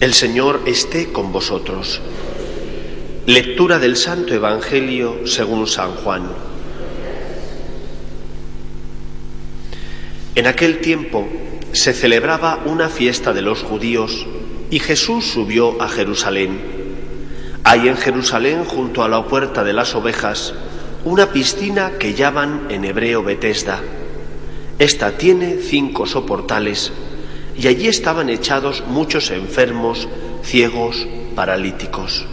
El Señor esté con vosotros. Lectura del Santo Evangelio según San Juan. En aquel tiempo se celebraba una fiesta de los judíos y Jesús subió a Jerusalén. Hay en Jerusalén, junto a la puerta de las ovejas, una piscina que llaman en hebreo Betesda. Esta tiene cinco soportales y allí estaban echados muchos enfermos, ciegos, paralíticos.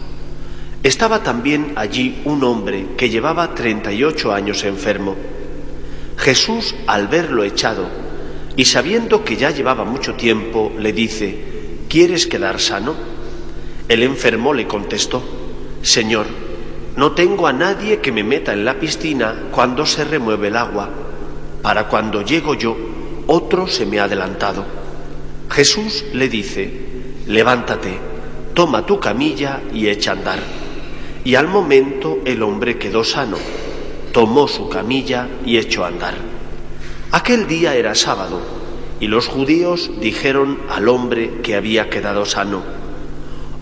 Estaba también allí un hombre que llevaba treinta y ocho años enfermo. Jesús, al verlo echado y sabiendo que ya llevaba mucho tiempo, le dice, ¿quieres quedar sano? El enfermo le contestó, Señor, no tengo a nadie que me meta en la piscina cuando se remueve el agua. Para cuando llego yo, otro se me ha adelantado. Jesús le dice, levántate, toma tu camilla y echa andar. Y al momento el hombre quedó sano, tomó su camilla y echó andar. Aquel día era sábado, y los judíos dijeron al hombre que había quedado sano,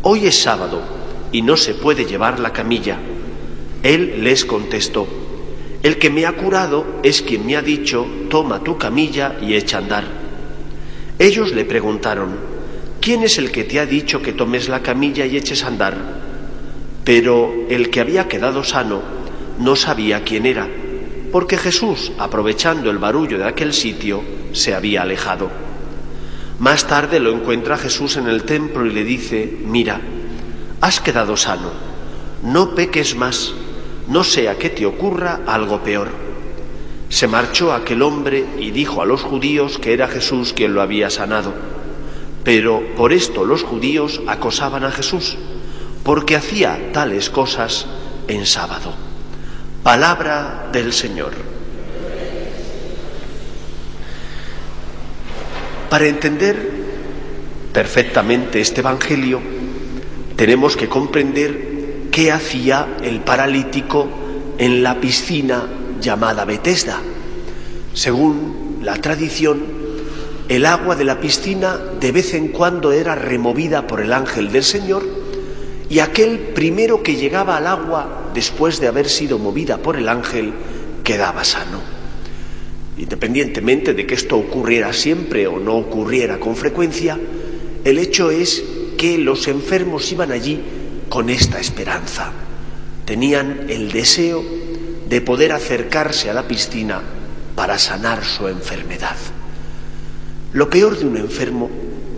Hoy es sábado, y no se puede llevar la camilla. Él les contestó, El que me ha curado es quien me ha dicho, toma tu camilla y echa andar. Ellos le preguntaron, ¿quién es el que te ha dicho que tomes la camilla y eches a andar? Pero el que había quedado sano no sabía quién era, porque Jesús, aprovechando el barullo de aquel sitio, se había alejado. Más tarde lo encuentra Jesús en el templo y le dice, mira, has quedado sano, no peques más, no sea que te ocurra algo peor. Se marchó aquel hombre y dijo a los judíos que era Jesús quien lo había sanado. Pero por esto los judíos acosaban a Jesús, porque hacía tales cosas en sábado. Palabra del Señor. Para entender perfectamente este Evangelio, tenemos que comprender qué hacía el paralítico en la piscina llamada Betesda. Según la tradición, el agua de la piscina de vez en cuando era removida por el ángel del Señor y aquel primero que llegaba al agua después de haber sido movida por el ángel quedaba sano. Independientemente de que esto ocurriera siempre o no ocurriera con frecuencia, el hecho es que los enfermos iban allí con esta esperanza. Tenían el deseo de poder acercarse a la piscina para sanar su enfermedad. Lo peor de un enfermo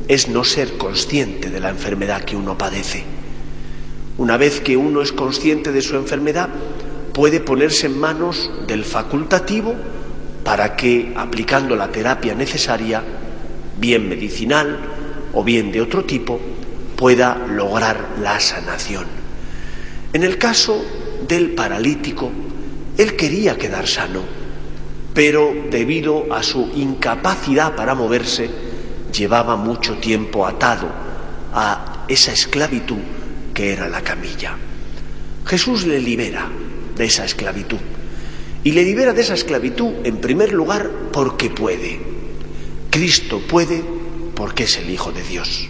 es no ser consciente de la enfermedad que uno padece. Una vez que uno es consciente de su enfermedad, puede ponerse en manos del facultativo para que, aplicando la terapia necesaria, bien medicinal o bien de otro tipo, pueda lograr la sanación. En el caso del paralítico, él quería quedar sano, pero debido a su incapacidad para moverse, llevaba mucho tiempo atado a esa esclavitud que era la camilla. Jesús le libera de esa esclavitud. Y le libera de esa esclavitud, en primer lugar, porque puede. Cristo puede porque es el Hijo de Dios.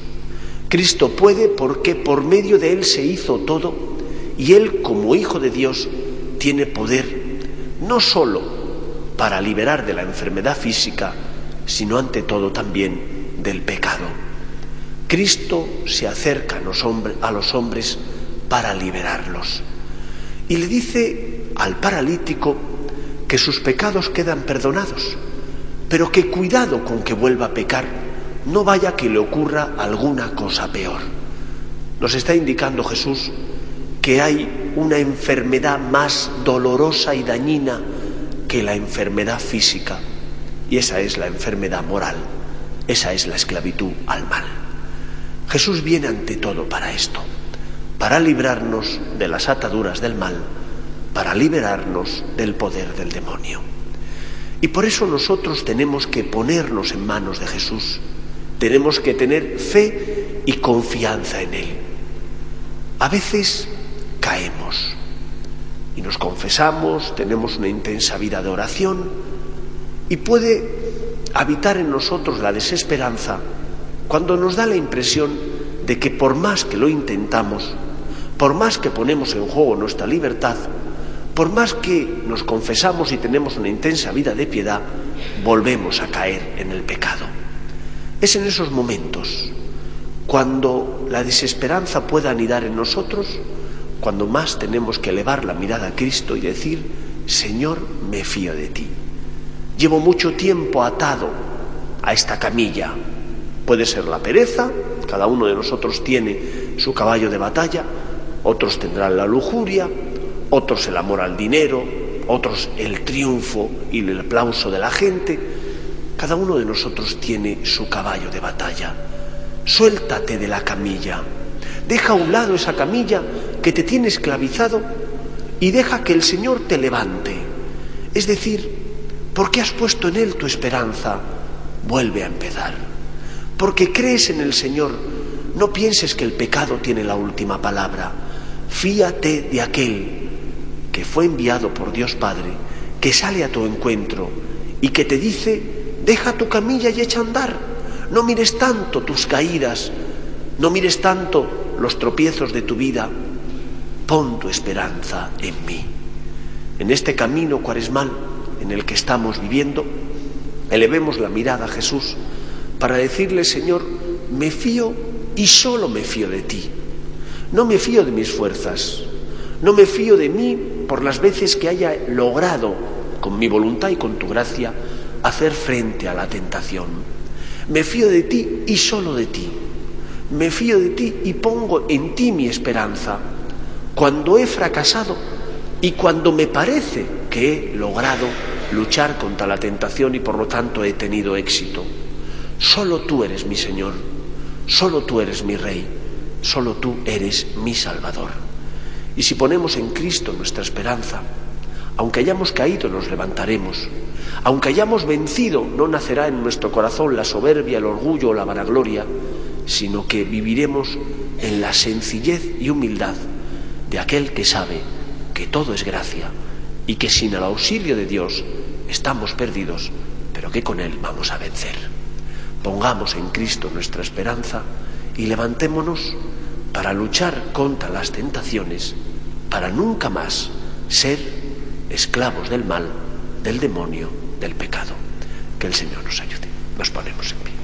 Cristo puede porque por medio de Él se hizo todo y Él como Hijo de Dios tiene poder no sólo para liberar de la enfermedad física, sino ante todo también del pecado. Cristo se acerca a los, hombres, para liberarlos. Y le dice al paralítico que sus pecados quedan perdonados, pero que cuidado con que vuelva a pecar, no vaya que le ocurra alguna cosa peor. Nos está indicando Jesús que hay una enfermedad más dolorosa y dañina que la enfermedad física, y esa es la enfermedad moral, Esa es la esclavitud al mal. Jesús viene ante todo para esto, para librarnos de las ataduras del mal, para liberarnos del poder del demonio. Y por eso nosotros tenemos que ponernos en manos de Jesús, tenemos que tener fe y confianza en Él. A veces caemos y nos confesamos, tenemos una intensa vida de oración y puede habitar en nosotros la desesperanza cuando nos da la impresión de que por más que lo intentamos, por más que ponemos en juego nuestra libertad, por más que nos confesamos y tenemos una intensa vida de piedad, volvemos a caer en el pecado. Es en esos momentos, cuando la desesperanza pueda anidar en nosotros, cuando más tenemos que elevar la mirada a Cristo y decir, Señor, me fío de ti. Llevo mucho tiempo atado a esta camilla. Puede ser la pereza, cada uno de nosotros tiene su caballo de batalla, otros tendrán la lujuria, otros el amor al dinero, otros el triunfo y el aplauso de la gente. Cada uno de nosotros tiene su caballo de batalla. Suéltate de la camilla, deja a un lado esa camilla que te tiene esclavizado y deja que el Señor te levante. Es decir, porque has puesto en Él tu esperanza, vuelve a empezar. Porque crees en el Señor, no pienses que el pecado tiene la última palabra. Fíate de aquel que fue enviado por Dios Padre, que sale a tu encuentro y que te dice, deja tu camilla y echa andar. No mires tanto tus caídas, no mires tanto los tropiezos de tu vida. Pon tu esperanza en mí. En este camino cuaresmal en el que estamos viviendo, elevemos la mirada a Jesús para decirle, Señor, me fío y solo me fío de ti. No me fío de mis fuerzas, no me fío de mí por las veces que haya logrado, con mi voluntad y con tu gracia, hacer frente a la tentación. Me fío de ti y solo de ti. Me fío de ti y pongo en ti mi esperanza. Cuando he fracasado y cuando me parece que he logrado luchar contra la tentación y por lo tanto he tenido éxito. Solo tú eres mi Señor, solo tú eres mi Rey, solo tú eres mi Salvador. Y si ponemos en Cristo nuestra esperanza, aunque hayamos caído nos levantaremos, aunque hayamos vencido no nacerá en nuestro corazón la soberbia, el orgullo o la vanagloria, sino que viviremos en la sencillez y humildad de aquel que sabe que todo es gracia y que sin el auxilio de Dios estamos perdidos, pero que con Él vamos a vencer. Pongamos en Cristo nuestra esperanza y levantémonos para luchar contra las tentaciones, para nunca más ser esclavos del mal, del demonio, del pecado. Que el Señor nos ayude. Nos ponemos en pie.